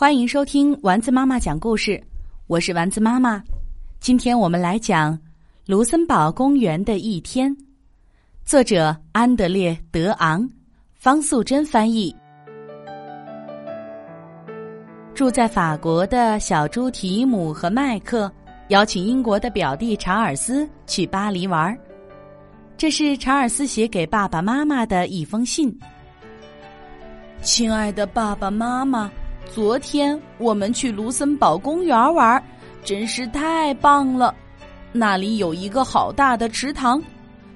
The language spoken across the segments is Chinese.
欢迎收听丸子妈妈讲故事，我是丸子妈妈。今天我们来讲《卢森堡公园的一天》，作者安德烈·德昂，方素珍翻译。住在法国的小猪提姆和麦克邀请英国的表弟查尔斯去巴黎玩儿，这是查尔斯写给爸爸妈妈的一封信。亲爱的爸爸妈妈。昨天我们去卢森堡公园玩，真是太棒了！那里有一个好大的池塘，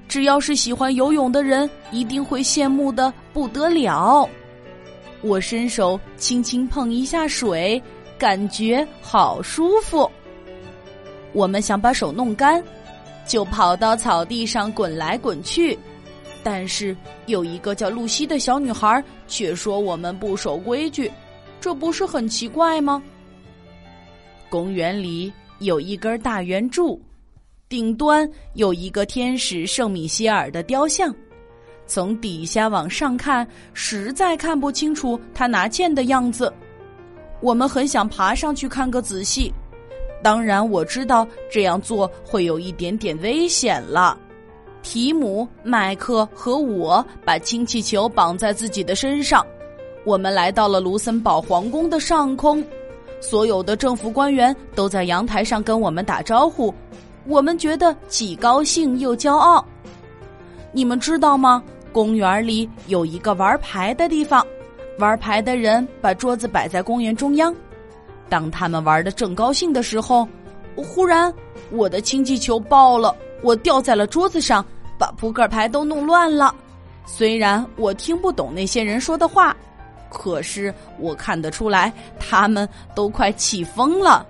只要是喜欢游泳的人，一定会羡慕的不得了。我伸手轻轻碰一下水，感觉好舒服。我们想把手弄干，就跑到草地上滚来滚去，但是有一个叫露西的小女孩却说我们不守规矩。这不是很奇怪吗？公园里有一根大圆柱，顶端有一个天使圣米歇尔的雕像。从底下往上看，实在看不清楚他拿剑的样子。我们很想爬上去看个仔细，当然我知道这样做会有一点点危险了。提姆、麦克和我把氢气球绑在自己的身上。我们来到了卢森堡皇宫的上空，所有的政府官员都在阳台上跟我们打招呼，我们觉得既高兴又骄傲。你们知道吗？公园里有一个玩牌的地方，玩牌的人把桌子摆在公园中央。当他们玩的正高兴的时候，忽然我的氢气球爆了，我掉在了桌子上，把扑克牌都弄乱了。虽然我听不懂那些人说的话。可是我看得出来，他们都快气疯了。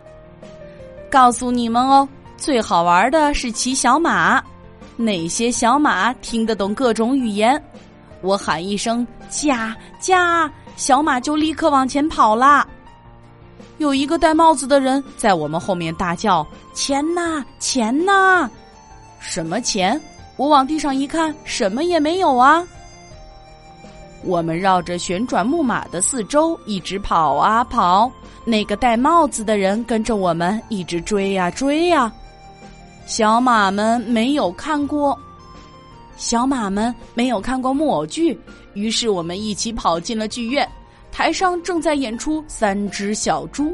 告诉你们哦，最好玩的是骑小马，那些小马听得懂各种语言。我喊一声“驾驾”，小马就立刻往前跑啦。有一个戴帽子的人在我们后面大叫：“钱呐，钱呐！”什么钱？我往地上一看，什么也没有啊。我们绕着旋转木马的四周一直跑啊跑，那个戴帽子的人跟着我们一直追呀追呀。小马们没有看过，小马们没有看过木偶剧，于是我们一起跑进了剧院。台上正在演出《三只小猪》，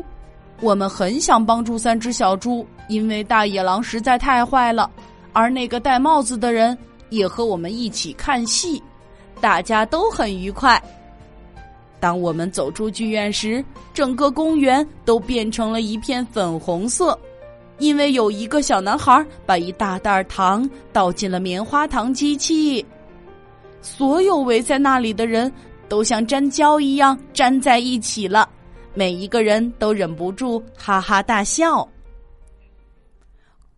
我们很想帮助三只小猪，因为大野狼实在太坏了。而那个戴帽子的人也和我们一起看戏。大家都很愉快。当我们走出剧院时，整个公园都变成了一片粉红色，因为有一个小男孩把一大袋糖倒进了棉花糖机器。所有围在那里的人都像粘胶一样粘在一起了，每一个人都忍不住哈哈大笑。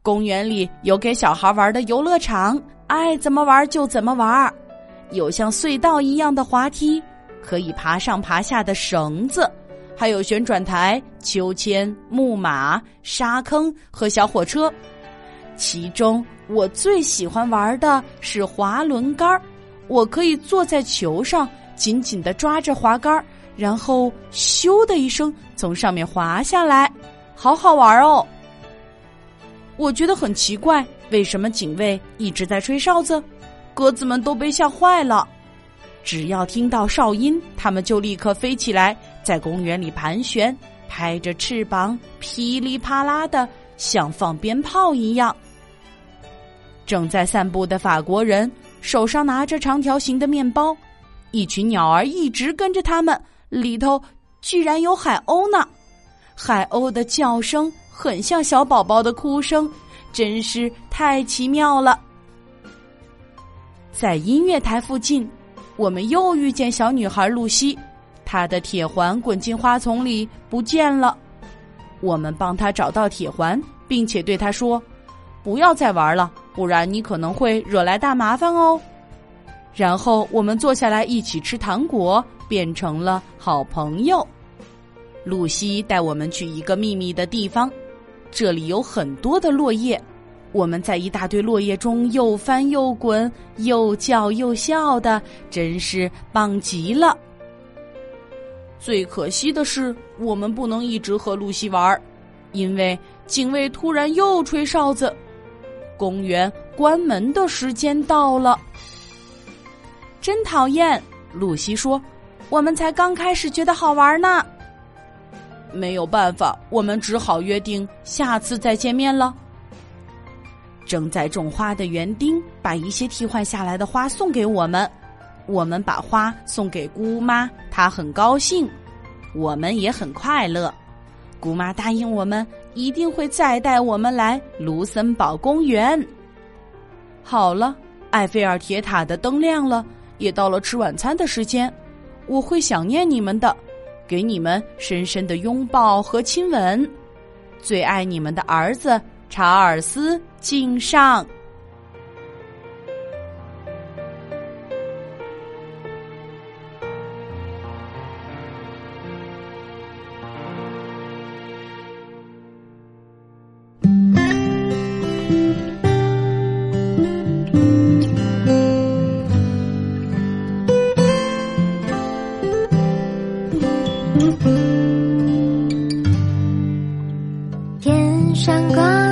公园里有给小孩玩的游乐场，爱怎么玩就怎么玩。有像隧道一样的滑梯，可以爬上爬下的绳子，还有旋转台、秋千、木马、沙坑和小火车。其中我最喜欢玩的是滑轮杆儿，我可以坐在球上，紧紧的抓着滑杆儿，然后咻的一声从上面滑下来，好好玩哦。我觉得很奇怪，为什么警卫一直在吹哨子？鸽子们都被吓坏了，只要听到哨音，它们就立刻飞起来，在公园里盘旋，拍着翅膀，噼里啪啦的，像放鞭炮一样。正在散步的法国人手上拿着长条形的面包，一群鸟儿一直跟着他们，里头居然有海鸥呢。海鸥的叫声很像小宝宝的哭声，真是太奇妙了。在音乐台附近，我们又遇见小女孩露西，她的铁环滚进花丛里不见了。我们帮她找到铁环，并且对她说：“不要再玩了，不然你可能会惹来大麻烦哦。”然后我们坐下来一起吃糖果，变成了好朋友。露西带我们去一个秘密的地方，这里有很多的落叶。我们在一大堆落叶中又翻又滚，又叫又笑的，真是棒极了。最可惜的是，我们不能一直和露西玩，因为警卫突然又吹哨子，公园关门的时间到了。真讨厌，露西说：“我们才刚开始觉得好玩呢。”没有办法，我们只好约定下次再见面了。正在种花的园丁把一些替换下来的花送给我们。我们把花送给姑妈，她很高兴，我们也很快乐。姑妈答应我们一定会再带我们来卢森堡公园。好了，埃菲尔铁塔的灯亮了，也到了吃晚餐的时间。我会想念你们的，给你们深深的拥抱和亲吻。最爱你们的儿子查尔斯，敬上。天上挂